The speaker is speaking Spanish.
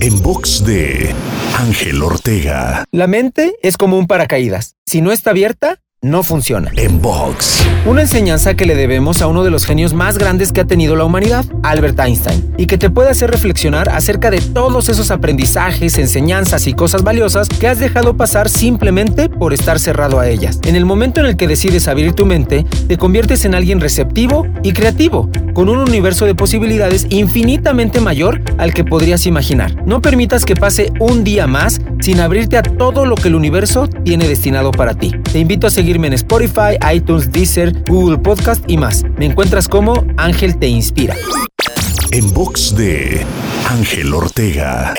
En box de Ángel Ortega. La mente es como un paracaídas. Si no está abierta, no funciona. En box. Una enseñanza que le debemos a uno de los genios más grandes que ha tenido la humanidad, Albert Einstein, y que te puede hacer reflexionar acerca de todos esos aprendizajes, enseñanzas y cosas valiosas que has dejado pasar simplemente por estar cerrado a ellas. En el momento en el que decides abrir tu mente, te conviertes en alguien receptivo y creativo, con un universo de posibilidades infinitamente mayor al que podrías imaginar. No permitas que pase un día más sin abrirte a todo lo que el universo tiene destinado para ti. Te invito a en Spotify, iTunes, Deezer, Google Podcast y más. Me encuentras como Ángel Te Inspira. En box de Ángel Ortega.